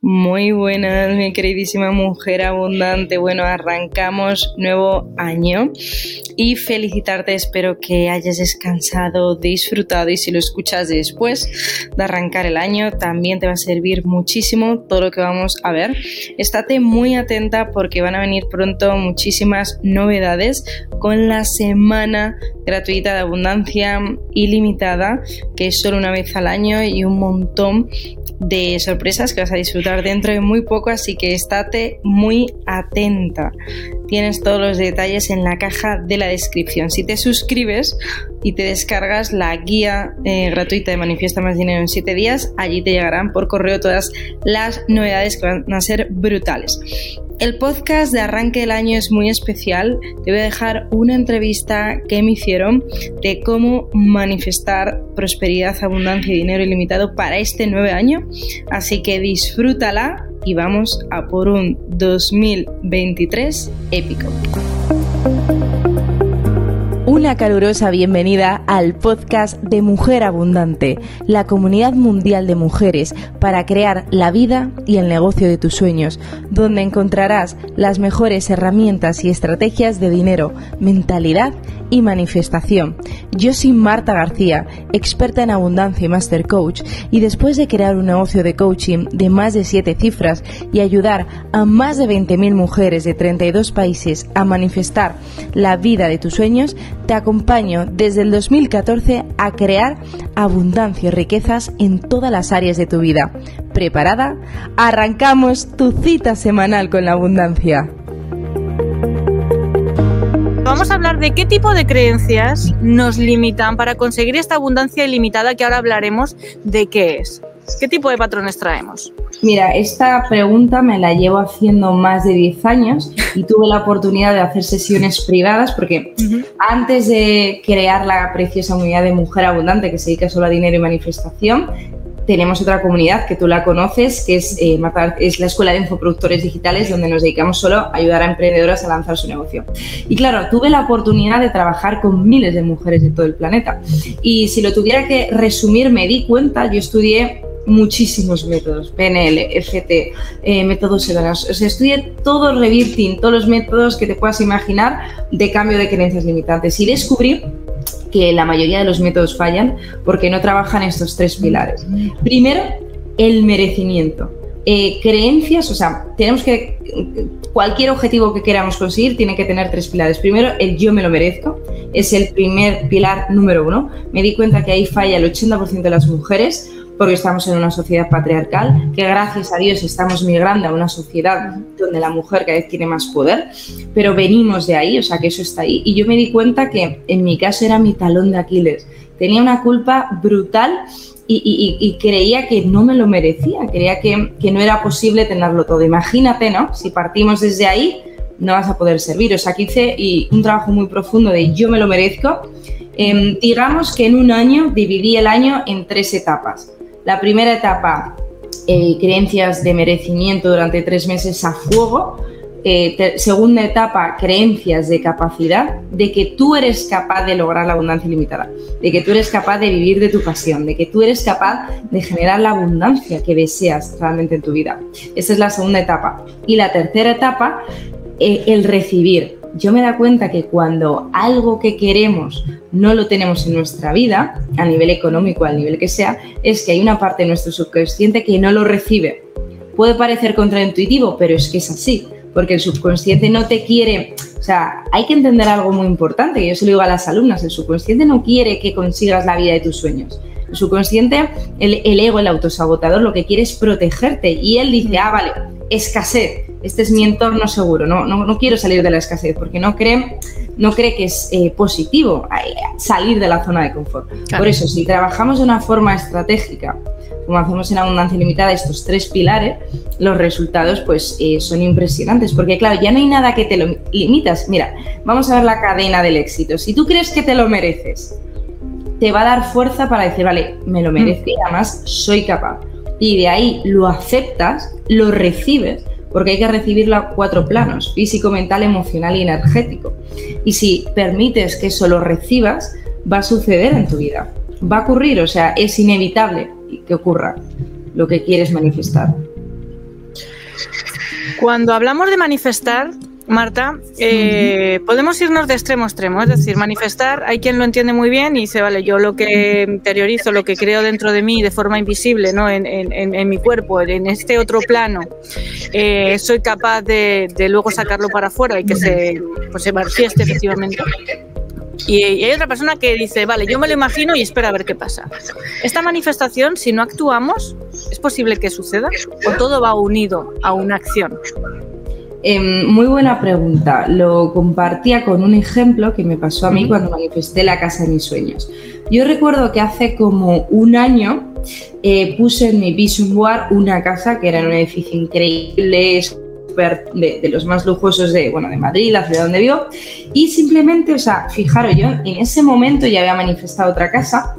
Muy buenas, mi queridísima mujer abundante. Bueno, arrancamos nuevo año y felicitarte. Espero que hayas descansado, disfrutado y si lo escuchas después de arrancar el año, también te va a servir muchísimo todo lo que vamos a ver. Estate muy atenta porque van a venir pronto muchísimas novedades con la semana gratuita de abundancia ilimitada, que es solo una vez al año y un montón de sorpresas que vas a disfrutar dentro de muy poco, así que estate muy atenta. Tienes todos los detalles en la caja de la descripción. Si te suscribes y te descargas la guía eh, gratuita de Manifiesta Más Dinero en 7 días, allí te llegarán por correo todas las novedades que van a ser brutales. El podcast de arranque del año es muy especial. Te voy a dejar una entrevista que me hicieron de cómo manifestar prosperidad, abundancia y dinero ilimitado para este nuevo año. Así que disfrútala y vamos a por un 2023 épico. Una calurosa bienvenida al podcast de Mujer Abundante, la comunidad mundial de mujeres para crear la vida y el negocio de tus sueños, donde encontrarás las mejores herramientas y estrategias de dinero, mentalidad y manifestación. Yo soy Marta García, experta en abundancia y master coach, y después de crear un negocio de coaching de más de 7 cifras y ayudar a más de 20.000 mujeres de 32 países a manifestar la vida de tus sueños, te acompaño desde el 2014 a crear abundancia y riquezas en todas las áreas de tu vida. ¿Preparada? Arrancamos tu cita semanal con la abundancia. Vamos a hablar de qué tipo de creencias nos limitan para conseguir esta abundancia ilimitada que ahora hablaremos de qué es. ¿Qué tipo de patrones traemos? Mira, esta pregunta me la llevo haciendo más de 10 años y tuve la oportunidad de hacer sesiones privadas porque antes de crear la preciosa unidad de Mujer Abundante que se dedica solo a dinero y manifestación, tenemos otra comunidad que tú la conoces, que es, eh, es la Escuela de Infoproductores Digitales, donde nos dedicamos solo a ayudar a emprendedoras a lanzar su negocio. Y claro, tuve la oportunidad de trabajar con miles de mujeres de todo el planeta. Y si lo tuviera que resumir, me di cuenta, yo estudié muchísimos métodos, PNL, FT, eh, métodos Edoras. O sea, estudié todo el revirting, todos los métodos que te puedas imaginar de cambio de creencias limitantes y descubrí que la mayoría de los métodos fallan porque no trabajan estos tres pilares. Primero, el merecimiento. Eh, creencias, o sea, tenemos que, cualquier objetivo que queramos conseguir tiene que tener tres pilares. Primero, el yo me lo merezco, es el primer pilar número uno. Me di cuenta que ahí falla el 80% de las mujeres porque estamos en una sociedad patriarcal, que gracias a Dios estamos migrando a una sociedad donde la mujer cada vez tiene más poder, pero venimos de ahí, o sea que eso está ahí. Y yo me di cuenta que en mi caso era mi talón de Aquiles. Tenía una culpa brutal y, creía que no me lo merecía, creía que, no era posible tenerlo todo. Imagínate, ¿no? Si partimos desde ahí, no vas a poder servir. O sea, que hice un trabajo muy profundo de yo me lo merezco. Em, digamos que en un año dividí el año en tres etapas. La primera etapa, eh, creencias de merecimiento durante tres meses a fuego. Eh, segunda etapa, creencias de capacidad, de que tú eres capaz de lograr la abundancia ilimitada, de que tú eres capaz de vivir de tu pasión, de que tú eres capaz de generar la abundancia que deseas realmente en tu vida. Esa es la segunda etapa. Y la tercera etapa, eh, el recibir, yo me da cuenta que cuando algo que queremos no lo tenemos en nuestra vida, a nivel económico, al nivel que sea, es que hay una parte de nuestro subconsciente que no lo recibe. Puede parecer contraintuitivo, pero es que es así, porque el subconsciente no te quiere, o sea, hay que entender algo muy importante, yo se lo digo a las alumnas, el subconsciente no quiere que consigas la vida de tus sueños. El subconsciente, el, el ego, el autosabotador, lo que quiere es protegerte y él dice, ah, vale, escasez, este es mi entorno seguro, no, no, quiero salir de la escasez porque no cree, no cree que es eh, positivo eh, salir de la zona de confort. Por eso, si trabajamos de una forma estratégica, como hacemos en Abundancia Ilimitada, estos tres pilares, los resultados pues eh, son impresionantes porque claro, ya no hay nada que te lo limitas. Mira, vamos a ver la cadena del éxito. Si tú crees que te lo mereces, te va a dar fuerza para decir, vale, me lo merezco y además soy capaz. Y de ahí lo aceptas, lo recibes porque hay que recibirlo a cuatro planos, físico, mental, emocional y energético. Y si permites que eso lo recibas, va a suceder en tu vida. Va a ocurrir, o sea, es inevitable que ocurra lo que quieres manifestar. Cuando hablamos de manifestar, Marta, eh, podemos irnos de extremo a extremo, es decir, manifestar, hay quien lo entiende muy bien y dice, vale, yo lo que interiorizo, lo que creo dentro de mí de forma invisible, ¿no? en, mi cuerpo, en este otro plano, eh, soy capaz de, luego sacarlo para afuera y que se, pues, se manifieste efectivamente. Y, hay otra persona que dice, vale, yo me lo imagino y espera a ver qué pasa. Esta manifestación, si no actuamos, ¿es posible que suceda? ¿O todo va unido a una acción? Em, muy buena pregunta. Lo compartía con un ejemplo que me pasó a mí cuando manifesté la casa de mis sueños. Yo recuerdo que hace como un año eh, puse en mi vision board una casa que era un edificio increíble, de, de, los más lujosos de, bueno, de Madrid, la ciudad donde vivo, y simplemente, o sea, fijaros, yo en ese momento ya había manifestado otra casa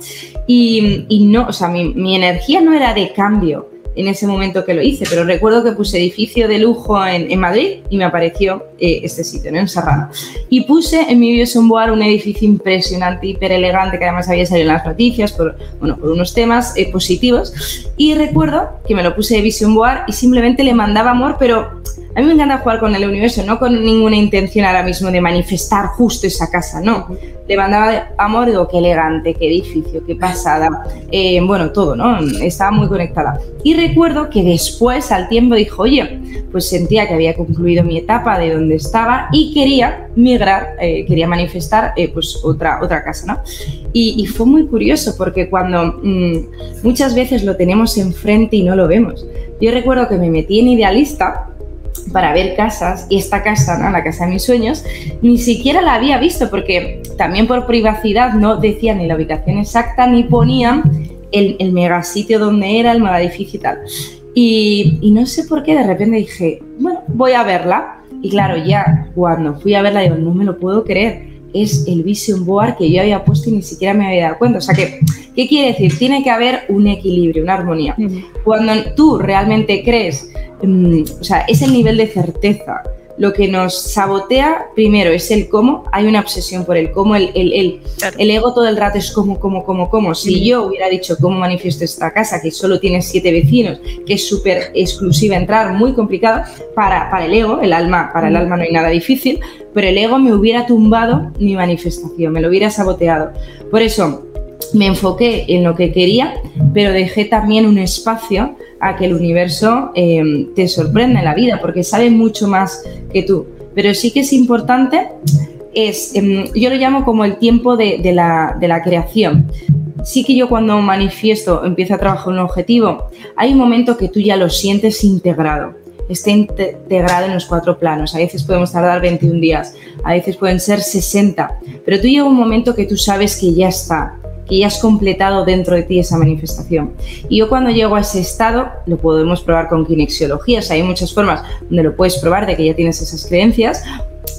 y, y no, o sea, mi, mi energía no era de cambio, en ese momento que lo hice, pero recuerdo que puse edificio de lujo en, en Madrid y me apareció eh, este sitio, ¿no? en Serrano. Y puse en mi Board un edificio impresionante, hiper elegante, que además había salido en las noticias por, bueno, por unos temas eh, positivos. Y recuerdo que me lo puse de Vision Board y simplemente le mandaba amor, pero a mí me encanta jugar con el universo, no con ninguna intención ahora mismo de manifestar justo esa casa, no. Le mandaba amor, digo, qué elegante, qué edificio, qué pasada, eh, bueno, todo, ¿no? Estaba muy conectada. Y recuerdo que después, al tiempo, dijo, oye, pues sentía que había concluido mi etapa de donde estaba y quería migrar, eh, quería manifestar, eh, pues otra, otra casa, ¿no? Y, fue muy curioso porque cuando mm, muchas veces lo tenemos enfrente y no lo vemos. Yo recuerdo que me metí en idealista para ver casas y esta casa, ¿no? la casa de mis sueños, ni siquiera la había visto porque también por privacidad no decían ni la ubicación exacta ni ponían el, el megasitio donde era, el edificio y tal. Y, y, no sé por qué de repente dije, bueno, voy a verla. Y claro, ya cuando fui a verla digo, no me lo puedo creer. Es el vision board que yo había puesto y ni siquiera me había dado cuenta. O sea que, ¿qué quiere decir? Tiene que haber un equilibrio, una armonía. Cuando tú realmente crees Mm, o sea, es el nivel de certeza. Lo que nos sabotea primero es el cómo, hay una obsesión por el cómo, el, el, el, ego todo el rato es cómo, cómo, cómo, cómo. Si yo hubiera dicho cómo manifiesto esta casa, que solo tiene siete vecinos, que es súper exclusiva entrar, muy complicada, para, para el ego, el alma, para el alma no hay nada difícil, pero el ego me hubiera tumbado mi manifestación, me lo hubiera saboteado. Por eso, me enfoqué en lo que quería, pero dejé también un espacio a que el universo eh, te sorprenda en la vida, porque sabe mucho más que tú. Pero sí que es importante, es, em, yo lo llamo como el tiempo de, la, de la creación. Sí que yo cuando manifiesto, empiezo a trabajar un objetivo, hay un momento que tú ya lo sientes integrado esté integrado en los cuatro planos. A veces podemos tardar 21 días, a veces pueden ser 60, pero tú llega un momento que tú sabes que ya está, que ya has completado dentro de ti esa manifestación. Y yo cuando llego a ese estado, lo podemos probar con kinexiología, hay muchas formas donde lo puedes probar de que ya tienes esas creencias,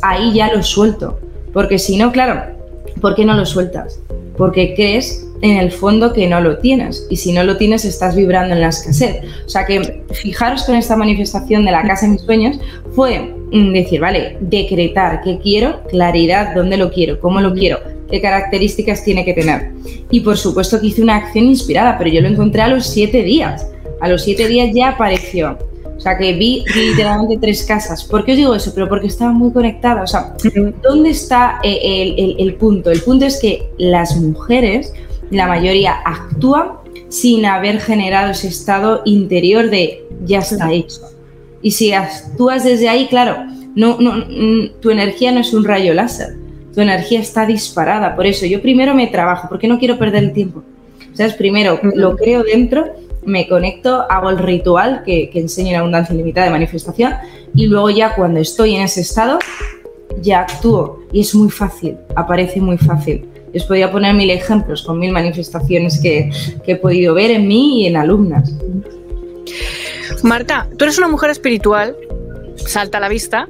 ahí ya lo suelto. Porque si no, claro, ¿por qué no lo sueltas? Porque crees en el fondo que no lo tienes y si no lo tienes estás vibrando en la escasez. O sea que fijaros con esta manifestación de la casa de mis sueños fue mm, decir, vale, decretar qué quiero, claridad, dónde lo quiero, cómo lo quiero, qué características tiene que tener. Y por supuesto que hice una acción inspirada, pero yo lo encontré a los siete días. A los siete días ya apareció. O sea, que vi, literalmente tres casas. ¿Por qué os digo eso? Pero porque estaba muy conectada. O sea, ¿dónde está eh, el, el punto? El punto es que las mujeres, la mayoría, actúan sin haber generado ese estado interior de ya está hecho. Y si actúas desde ahí, claro, no, no, mm, tu energía no es un rayo láser tu energía está disparada. Por eso yo primero me trabajo, porque no quiero perder el tiempo. ¿Sabes? Primero lo creo dentro, me conecto, hago el ritual que, que enseña en abundancia ilimitada de manifestación y luego ya cuando estoy en ese estado, ya actúo. Y es muy fácil, aparece muy fácil. Les podría poner mil ejemplos con mil manifestaciones que, que he podido ver en mí y en alumnas. Marta, tú eres una mujer espiritual salta a la vista.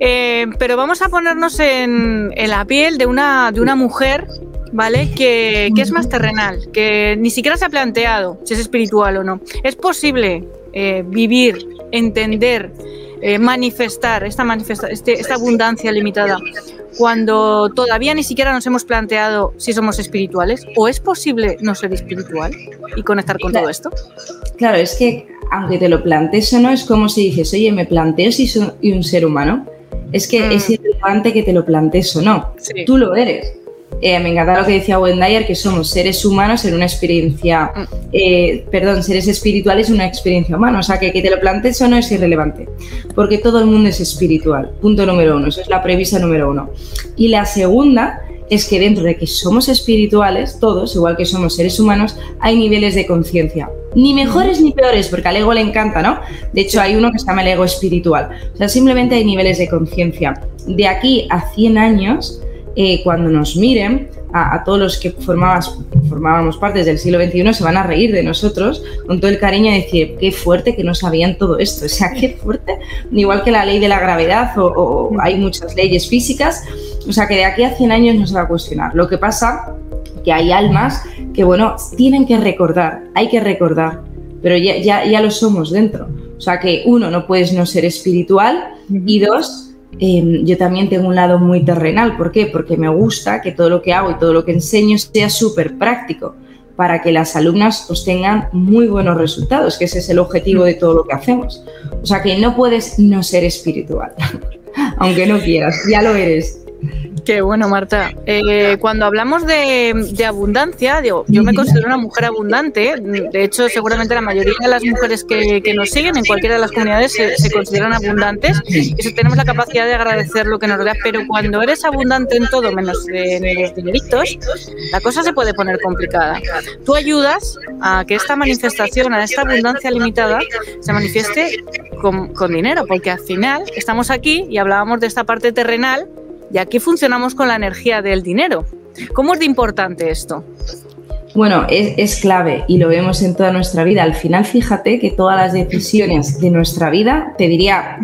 Eh, pero vamos a ponernos en, la piel de una, de una mujer, ¿vale? Que, es más terrenal, que ni siquiera se ha planteado si es espiritual o no. Es posible eh, vivir, entender, eh, manifestar esta, manifesta este, esta abundancia limitada cuando todavía ni siquiera nos hemos planteado si somos espirituales? ¿O es posible no ser espiritual y conectar con todo esto? Claro, es que aunque te lo plantees o no, es como si dices, oye, me planteo si soy un ser humano. Es que es mm. irrelevante que te lo plantees o no. Tú lo eres. Eh, me encanta lo que decía Wendayer, que somos seres humanos en una experiencia, mm. eh, perdón, seres espirituales en una experiencia humana. O sea, que que te lo plantees o no es irrelevante, porque todo el mundo es espiritual. Punto número uno, eso es la previsa número uno. Y la segunda es que dentro de que somos espirituales, todos, igual que somos seres humanos, hay niveles de conciencia. Ni mejores ni peores, porque al ego le encanta, ¿no? De hecho, hay uno que se llama el ego espiritual. O sea, simplemente hay niveles de conciencia. De aquí a 100 años, eh, cuando nos miren, a, todos los que formábamos parte del siglo XXI se van a reír de nosotros con todo el cariño y decir, qué fuerte que no sabían todo esto. O sea, qué fuerte. Igual que la ley de la gravedad o, hay muchas leyes físicas. O sea, que de aquí a 100 años no se va a cuestionar. Lo que pasa que hay almas que, bueno, tienen que recordar, hay que recordar, pero ya, ya, ya lo somos dentro. O sea, que uno, no puedes no ser espiritual y dos, Em, yo también tengo un lado muy terrenal. ¿Por qué? Porque me gusta que todo lo que hago y todo lo que enseño sea súper práctico para que las alumnas obtengan muy buenos resultados, que ese es el objetivo de todo lo que hacemos. O sea que no puedes no ser espiritual, aunque no quieras, ya lo eres. Qué bueno, Marta. Eh, cuando hablamos de, abundancia, digo, yo me considero una mujer abundante. De hecho, seguramente la mayoría de las mujeres que, nos siguen en cualquiera de las comunidades se, consideran abundantes y tenemos la capacidad de agradecer lo que nos da. Pero cuando eres abundante en todo, menos en los dineritos, la cosa se puede poner complicada. Tú ayudas a que esta manifestación, a esta abundancia limitada, se manifieste con, con dinero, porque al final estamos aquí y hablábamos de esta parte terrenal y aquí funcionamos con la energía del dinero. ¿Cómo es de importante esto? Bueno, es, clave y lo vemos en toda nuestra vida. Al final, fíjate que todas las decisiones de nuestra vida, te diría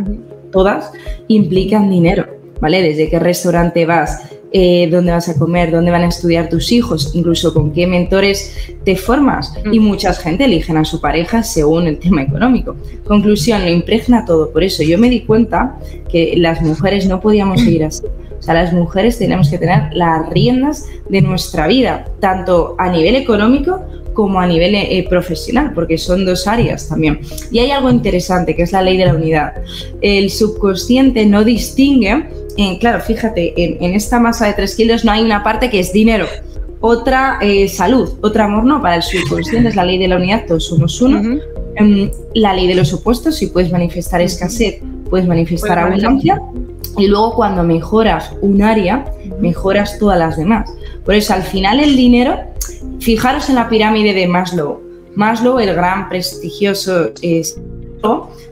todas, implican dinero, ¿vale? Desde qué restaurante vas, eh, dónde vas a comer, dónde van a estudiar tus hijos, incluso con qué mentores te formas. Y mucha gente eligen a su pareja según el tema económico. Conclusión, lo impregna todo. Por eso yo me di cuenta que las mujeres no podíamos seguir así. O sea, las mujeres tenemos que tener las riendas de nuestra vida, tanto a nivel económico como a nivel eh, profesional, porque son dos áreas también. Y hay algo interesante, que es la ley de la unidad. El subconsciente no distingue, claro, fíjate, en, esta masa de 3 kilos no hay una parte que es dinero, otra eh, salud, otra amor no, para el subconsciente es la ley de la unidad, todos somos uno. La ley de los opuestos, si puedes manifestar escasez, puedes manifestar abundancia. Y luego cuando mejoras un área, mejoras todas las demás. Por eso al final el dinero, fijaros en la pirámide de Maslow. Maslow, el gran prestigioso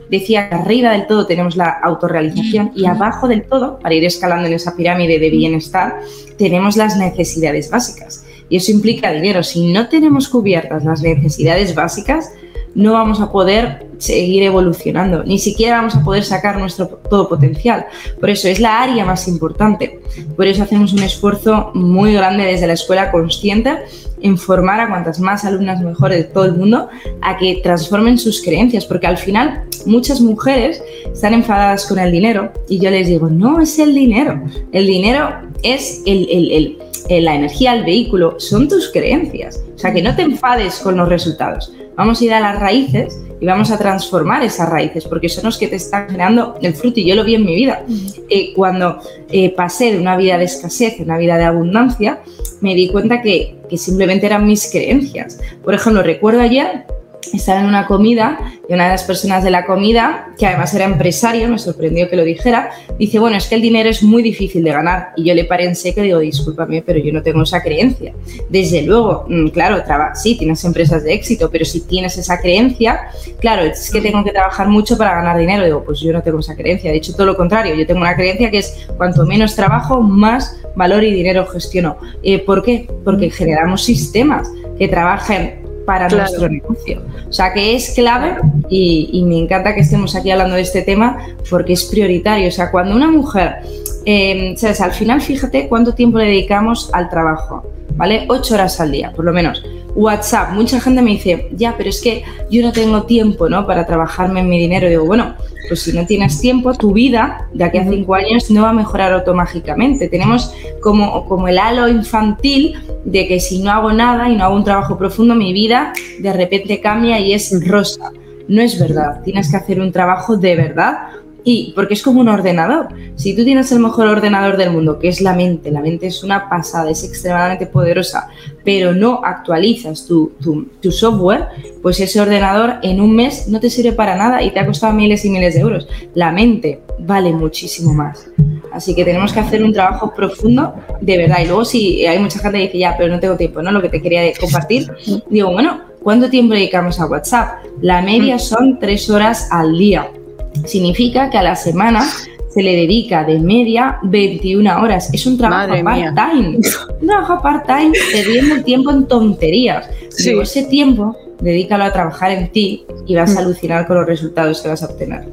decía que arriba del todo tenemos la autorrealización y abajo del todo, para ir escalando en esa pirámide de bienestar, tenemos las necesidades básicas. Y eso implica dinero. Si no tenemos cubiertas las necesidades básicas, no vamos a poder seguir evolucionando, ni siquiera vamos a poder sacar nuestro todo potencial. Por eso es la área más importante. Por eso hacemos un esfuerzo muy grande desde la escuela consciente en formar a cuantas más alumnas mejores de todo el mundo a que transformen sus creencias, porque al final muchas mujeres están enfadadas con el dinero y yo les digo, no es el dinero, el dinero es el, la energía, el vehículo, son tus creencias. O sea, que no te enfades con los resultados. Vamos a ir a las raíces y vamos a transformar esas raíces, porque son los que te están generando el fruto. Y yo lo vi en mi vida. Eh, cuando eh, pasé de una vida de escasez a una vida de abundancia, me di cuenta que, que simplemente eran mis creencias. Por ejemplo, recuerdo ayer estaba en una comida y una de las personas de la comida, que además era empresario, me sorprendió que lo dijera, dice, bueno, es que el dinero es muy difícil de ganar. Y yo le paré en seco y digo, discúlpame, pero yo no tengo esa creencia. Desde luego, mm, claro, sí, tienes empresas de éxito, pero si tienes esa creencia, claro, es que tengo que trabajar mucho para ganar dinero. Digo, pues yo no tengo esa creencia. De hecho, todo lo contrario, yo tengo una creencia que es cuanto menos trabajo, más valor y dinero gestiono. Eh, ¿Por qué? Porque generamos sistemas que trabajen para nuestro negocio. O sea que es clave y, me encanta que estemos aquí hablando de este tema porque es prioritario. O sea, cuando una mujer, eh, ¿sabes? Al final, fíjate cuánto tiempo le dedicamos al trabajo, ¿vale? Ocho horas al día, por lo menos. WhatsApp, mucha gente me dice, ya, pero es que yo no tengo tiempo, ¿no? Para trabajarme en mi dinero. digo, bueno, pues si no tienes tiempo, tu vida de aquí a cinco años no va a mejorar automáticamente. Tenemos como, como el halo infantil de que si no hago nada y no hago un trabajo profundo, mi vida de repente cambia y es rosa. No es verdad. Tienes que hacer un trabajo de verdad y porque es como un ordenador. Si tú tienes el mejor ordenador del mundo, que es la mente, la mente es una pasada, es extremadamente poderosa, pero no actualizas tu, tu, software, pues ese ordenador en un mes no te sirve para nada y te ha costado miles y miles de euros. La mente vale muchísimo más. Así que tenemos que hacer un trabajo profundo de verdad. Y luego si hay mucha gente que dice, ya, pero no tengo tiempo, ¿no? Lo que te quería compartir, digo, bueno, ¿cuánto tiempo dedicamos a WhatsApp? La media son tres horas al día Significa que a la semana se le dedica de media 21 horas. Es un trabajo part-time. Un trabajo part-time perdiendo el tiempo en tonterías. Pero ese tiempo, dedícalo a trabajar en ti y vas a mm. alucinar con los resultados que vas a obtener.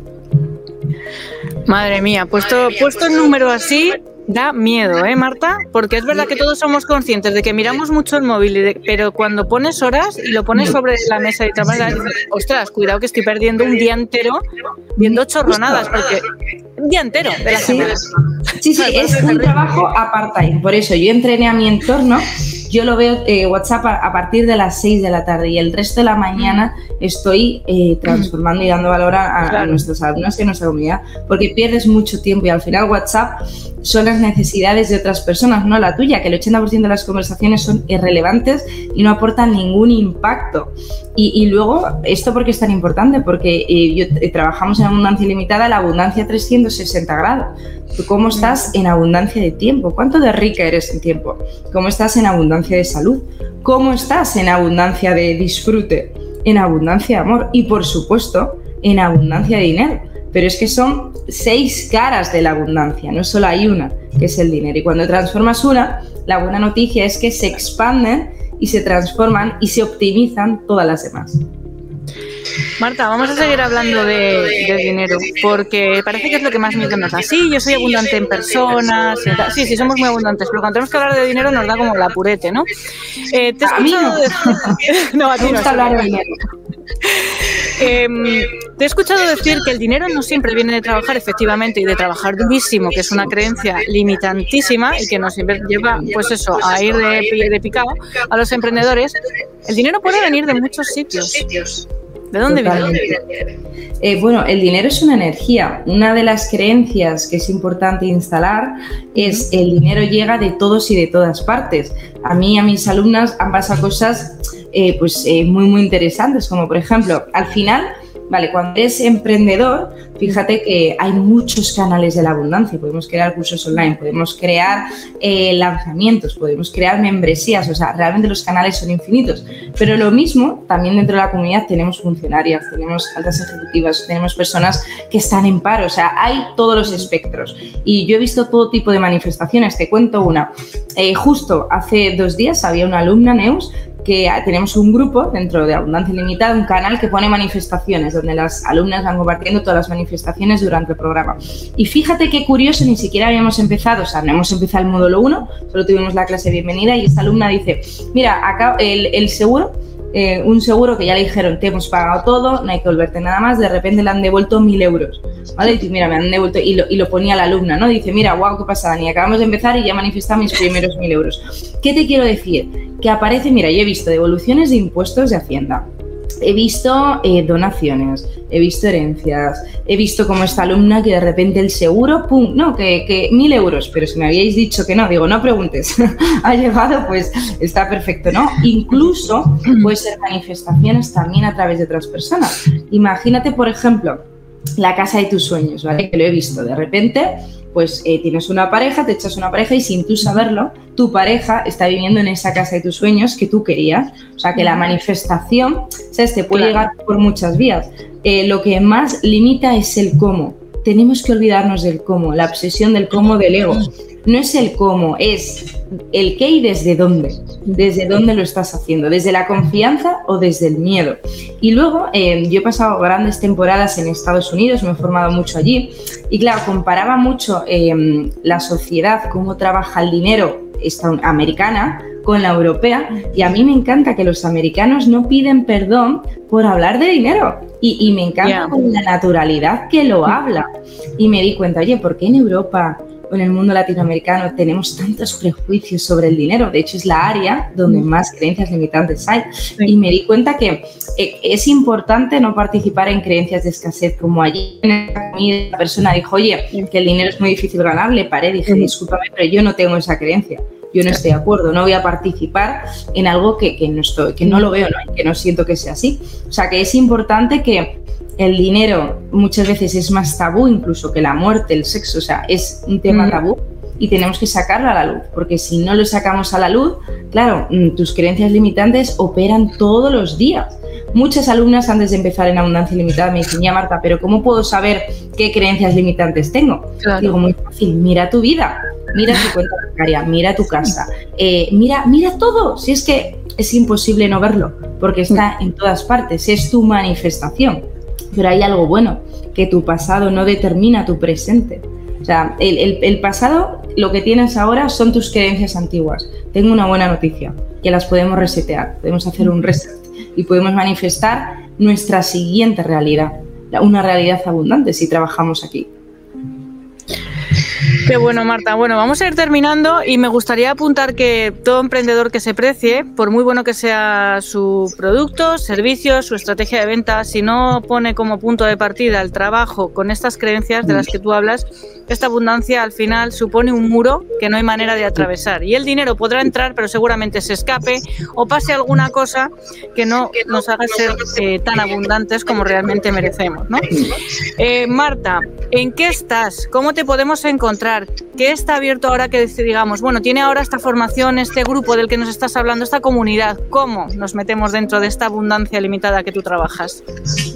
Madre mía, puesto, puesto el número así, Da miedo, ¿eh, Marta? Porque es verdad que todos somos conscientes de que miramos mucho el móvil, pero cuando pones horas y lo pones sobre la mesa y trabajas, ostras, cuidado que estoy perdiendo un día entero viendo chorronadas, porque un día entero de la semana. Sí, sí, es un trabajo apartado. Por eso yo entrené a mi entorno yo lo veo eh, WhatsApp a, partir de las 6 de la tarde y el resto de la mañana estoy eh, transformando y dando valor a, nuestros alumnos y a nuestra comunidad, porque pierdes mucho tiempo y al final WhatsApp son las necesidades de otras personas, no la tuya, que el 80% de las conversaciones son irrelevantes y no aportan ningún impacto. Y, luego, ¿esto por qué es tan importante? Porque eh, yo, trabajamos en abundancia ilimitada, la abundancia 360 grados. ¿Tú cómo estás en abundancia de tiempo? ¿Cuánto de rica eres en tiempo? ¿Cómo estás en abundancia de salud? ¿Cómo estás en abundancia de disfrute? En abundancia de amor y, por supuesto, en abundancia de dinero. Pero es que son seis caras de la abundancia, no solo hay una, que es el dinero. Y cuando transformas una, la buena noticia es que se expanden y se transforman y se optimizan todas las demás. Marta, vamos a seguir hablando de, dinero, porque parece que es lo que más nos da. Sí, yo soy abundante en personas, sí, sí, somos muy abundantes, pero cuando tenemos que hablar de dinero nos da como la purete, ¿no? Eh, te he escuchado decir... no, a ti no. hablar de dinero. Em, te he escuchado decir que el dinero no siempre viene de trabajar efectivamente y de trabajar durísimo, que es una creencia limitantísima y que nos lleva, pues eso, a ir de, de picado a los emprendedores. El dinero puede venir de muchos sitios. ¿De dónde viene? Eh, bueno, el dinero es una energía. Una de las creencias que es importante instalar es el dinero llega de todos y de todas partes. A mí, a mis alumnas han pasado cosas eh, pues, eh, muy, muy interesantes, como por ejemplo, al final Vale, cuando eres emprendedor, fíjate que hay muchos canales de la abundancia. Podemos crear cursos online, podemos crear eh, lanzamientos, podemos crear membresías. O sea, realmente los canales son infinitos. Pero lo mismo, también dentro de la comunidad tenemos funcionarias, tenemos altas ejecutivas, tenemos personas que están en paro. O sea, hay todos los espectros. Y yo he visto todo tipo de manifestaciones. Te cuento una. Eh, justo hace dos días había una alumna, Neus, que tenemos un grupo dentro de Abundancia Limitada, un canal que pone manifestaciones, donde las alumnas van compartiendo todas las manifestaciones durante el programa. Y fíjate qué curioso, ni siquiera habíamos empezado, o sea, no hemos empezado el módulo 1, solo tuvimos la clase bienvenida y esta alumna dice, mira, acá el, el seguro eh, un seguro que ya le dijeron, te hemos pagado todo, no hay que volverte nada más, de repente le han devuelto mil euros, ¿vale? Y mira, me han devuelto, y lo, y lo ponía la alumna, ¿no? Dice, mira, guau, ¿qué pasa, Dani? Acabamos de empezar y ya manifestado mis primeros mil euros. ¿Qué te quiero decir? Que aparece, mira, yo he visto devoluciones de impuestos de Hacienda, he visto eh, donaciones, he visto herencias, he visto como esta alumna que de repente el seguro, pum, no, que, mil euros, pero si me habíais dicho que no, digo, no preguntes, ha llegado, pues está perfecto, ¿no? Incluso puede ser manifestaciones también a través de otras personas. Imagínate, por ejemplo, la casa de tus sueños, ¿vale? Que lo he visto, de repente pues eh, tienes una pareja, te echas una pareja y sin tú saberlo, tu pareja está viviendo en esa casa de tus sueños que tú querías. O sea que la manifestación, ¿sabes? Te puede llegar por muchas vías. Eh, lo que más limita es el cómo. Tenemos que olvidarnos del cómo, la obsesión del cómo del ego. No es el cómo, es el qué y desde dónde. Desde dónde lo estás haciendo, desde la confianza o desde el miedo. Y luego eh, yo he pasado grandes temporadas en Estados Unidos, me he formado mucho allí y claro, comparaba mucho eh, la sociedad, cómo trabaja el dinero americana con la europea y a mí me encanta que los americanos no piden perdón por hablar de dinero y, me encanta con la naturalidad que lo habla y me di cuenta, oye, ¿por qué en Europa en el mundo latinoamericano tenemos tantos prejuicios sobre el dinero. De hecho, es la área donde más creencias limitantes hay. Y me di cuenta que eh, es importante no participar en creencias de escasez. Como allí la persona dijo, oye, que el dinero es muy difícil ganar, le paré, dije, discúlpame, pero yo no tengo esa creencia yo no estoy de acuerdo, no voy a participar en algo que, no, estoy, que no lo veo, ¿no? que no siento que sea así. O sea, que es importante que el dinero muchas veces es más tabú incluso que la muerte, el sexo, o sea, es un tema tabú y tenemos que sacarlo a la luz, porque si no lo sacamos a la luz, claro, mm, tus creencias limitantes operan todos los días. Muchas alumnas antes de empezar en Abundancia Limitada me dicen, ya Marta, pero ¿cómo puedo saber qué creencias limitantes tengo? Digo, muy fácil, mira tu vida, mira tu cuenta bancaria, mira tu casa, eh, mira, mira todo, si es que es imposible no verlo, porque está en todas partes, es tu manifestación. Pero hay algo bueno, que tu pasado no determina tu presente. O sea, el, pasado, lo que tienes ahora son tus creencias antiguas. Tengo una buena noticia, que las podemos resetear, podemos hacer un reset y podemos manifestar nuestra siguiente realidad, una realidad abundante si trabajamos aquí. Qué bueno, Marta. Bueno, vamos a ir terminando y me gustaría apuntar que todo emprendedor que se precie, por muy bueno que sea su producto, servicio, su estrategia de venta, si no pone como punto de partida el trabajo con estas creencias de las que tú hablas, esta abundancia al final supone un muro que no hay manera de atravesar. Y el dinero podrá entrar, pero seguramente se escape o pase alguna cosa que no nos haga ser eh, tan abundantes como realmente merecemos. ¿no? Eh, Marta, ¿en qué estás? ¿Cómo te podemos encontrar? ¿Qué está abierto ahora que digamos, bueno, tiene ahora esta formación, este grupo del que nos estás hablando, esta comunidad? ¿Cómo nos metemos dentro de esta abundancia limitada que tú trabajas?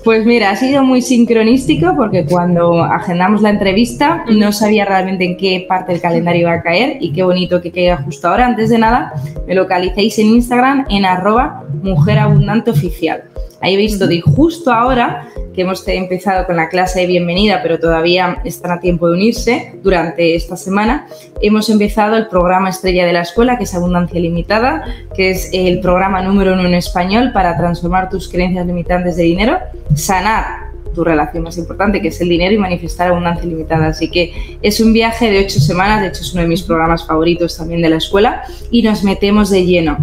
Pues mira, ha sido muy sincronístico porque cuando agendamos la entrevista no sabía realmente en qué parte del calendario iba a caer y qué bonito que caiga justo ahora. Antes de nada, me localicéis en Instagram en arroba mujerabundanteoficial. Ahí he visto de justo ahora que hemos empezado con la clase de bienvenida, pero todavía están a tiempo de unirse durante esta semana. Hemos empezado el programa estrella de la escuela, que es Abundancia Limitada, que es el programa número uno en español para transformar tus creencias limitantes de dinero, sanar tu relación más importante, que es el dinero y manifestar abundancia ilimitada. Así que es un viaje de ocho semanas, de hecho es uno de mis programas favoritos también de la escuela, y nos metemos de lleno.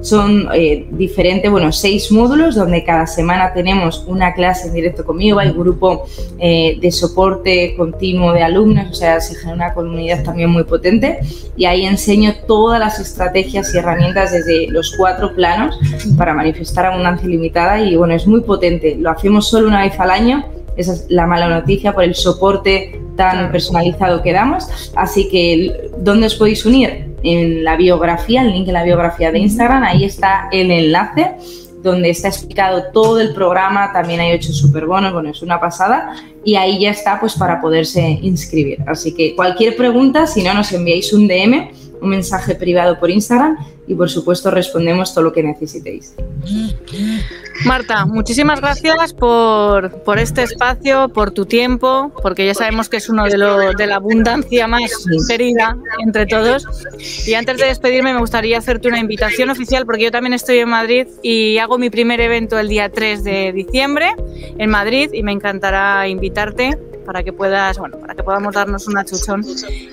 Son eh, diferentes, bueno, seis módulos donde cada semana tenemos una clase en directo conmigo, hay grupo eh, de soporte continuo de alumnos, o sea, se genera una comunidad también muy potente y ahí enseño todas las estrategias y herramientas desde los cuatro planos para manifestar abundancia ilimitada y bueno, es muy potente, lo hacemos solo una vez al año. Esa es la mala noticia por el soporte tan personalizado que damos. Así que, ¿dónde os podéis unir? En la biografía, el link en la biografía de Instagram, ahí está el enlace donde está explicado todo el programa, también hay ocho superbonos, bueno, es una pasada, y ahí ya está pues para poderse inscribir. Así que cualquier pregunta, si no, nos enviáis un DM, un mensaje privado por Instagram y por supuesto respondemos todo lo que necesitéis. Marta, muchísimas gracias por, este espacio, por tu tiempo, porque ya sabemos que es uno de, lo, de la abundancia más querida entre todos. Y antes de despedirme me gustaría hacerte una invitación oficial, porque yo también estoy en Madrid y hago mi primer evento el día 3 de diciembre en Madrid y me encantará invitarte para que puedas, bueno, para que podamos darnos una chuchón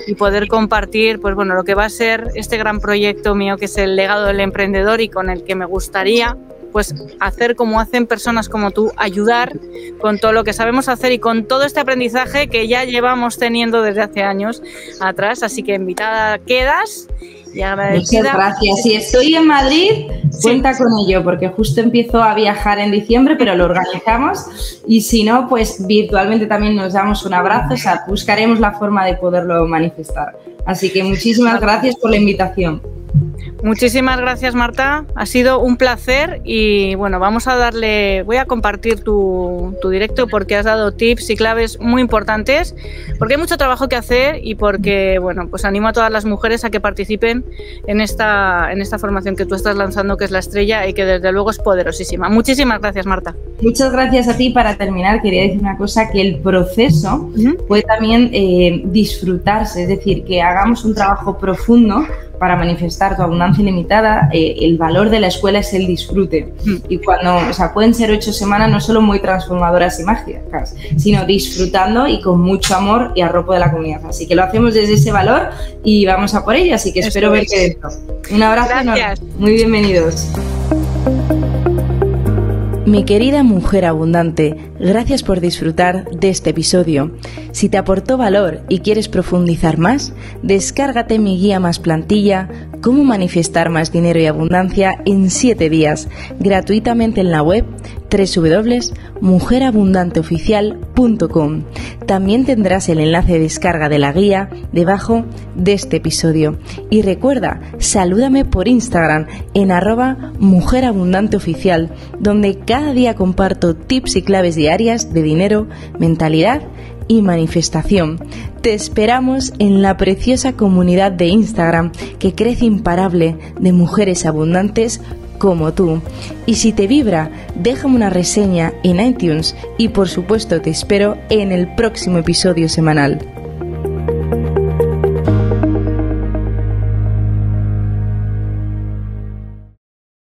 y poder compartir, pues bueno, lo que va a ser este gran proyecto mío que es el legado del emprendedor y con el que me gustaría pues hacer como hacen personas como tú, ayudar con todo lo que sabemos hacer y con todo este aprendizaje que ya llevamos teniendo desde hace años atrás. Así que invitada quedas Muchas gracias. Si estoy en Madrid, cuenta con ello, porque justo empiezo a viajar en diciembre, pero lo organizamos. Y si no, pues virtualmente también nos damos un abrazo, o sea, buscaremos la forma de poderlo manifestar. Así que muchísimas gracias por la invitación. Muchísimas gracias Marta, ha sido un placer y bueno, vamos a darle, voy a compartir tu, directo porque has dado tips y claves muy importantes, porque hay mucho trabajo que hacer y porque bueno, pues animo a todas las mujeres a que participen en esta, en esta formación que tú estás lanzando que es la estrella y que desde luego es poderosísima. Muchísimas gracias Marta. Muchas gracias a ti. Para terminar, quería decir una cosa, que el proceso puede también eh, disfrutarse, es decir, que hagamos un trabajo profundo para manifestar tu abundancia ilimitada, eh, el valor de la escuela es el disfrute. Mm. Y cuando, o sea, pueden ser ocho semanas no solo muy transformadoras y mágicas, sino disfrutando y con mucho amor y arropo de la comunidad. Así que lo hacemos desde ese valor y vamos a por ello. Así que espero verte dentro. Un abrazo. Gracias. Muy bienvenidos. Mi querida mujer abundante, gracias por disfrutar de este episodio. Si te aportó valor y quieres profundizar más, descárgate mi guía más plantilla, cómo manifestar más dinero y abundancia en 7 días, gratuitamente en la web www.mujerabundanteoficial.com. También tendrás el enlace de descarga de la guía debajo de este episodio. Y recuerda, salúdame por Instagram en arroba mujerabundanteoficial, donde cada día comparto tips y claves diarias de dinero, mentalidad y manifestación. Te esperamos en la preciosa comunidad de Instagram que crece imparable de mujeres abundantes como tú. Y si te vibra, déjame una reseña en iTunes y por supuesto te espero en el próximo episodio semanal.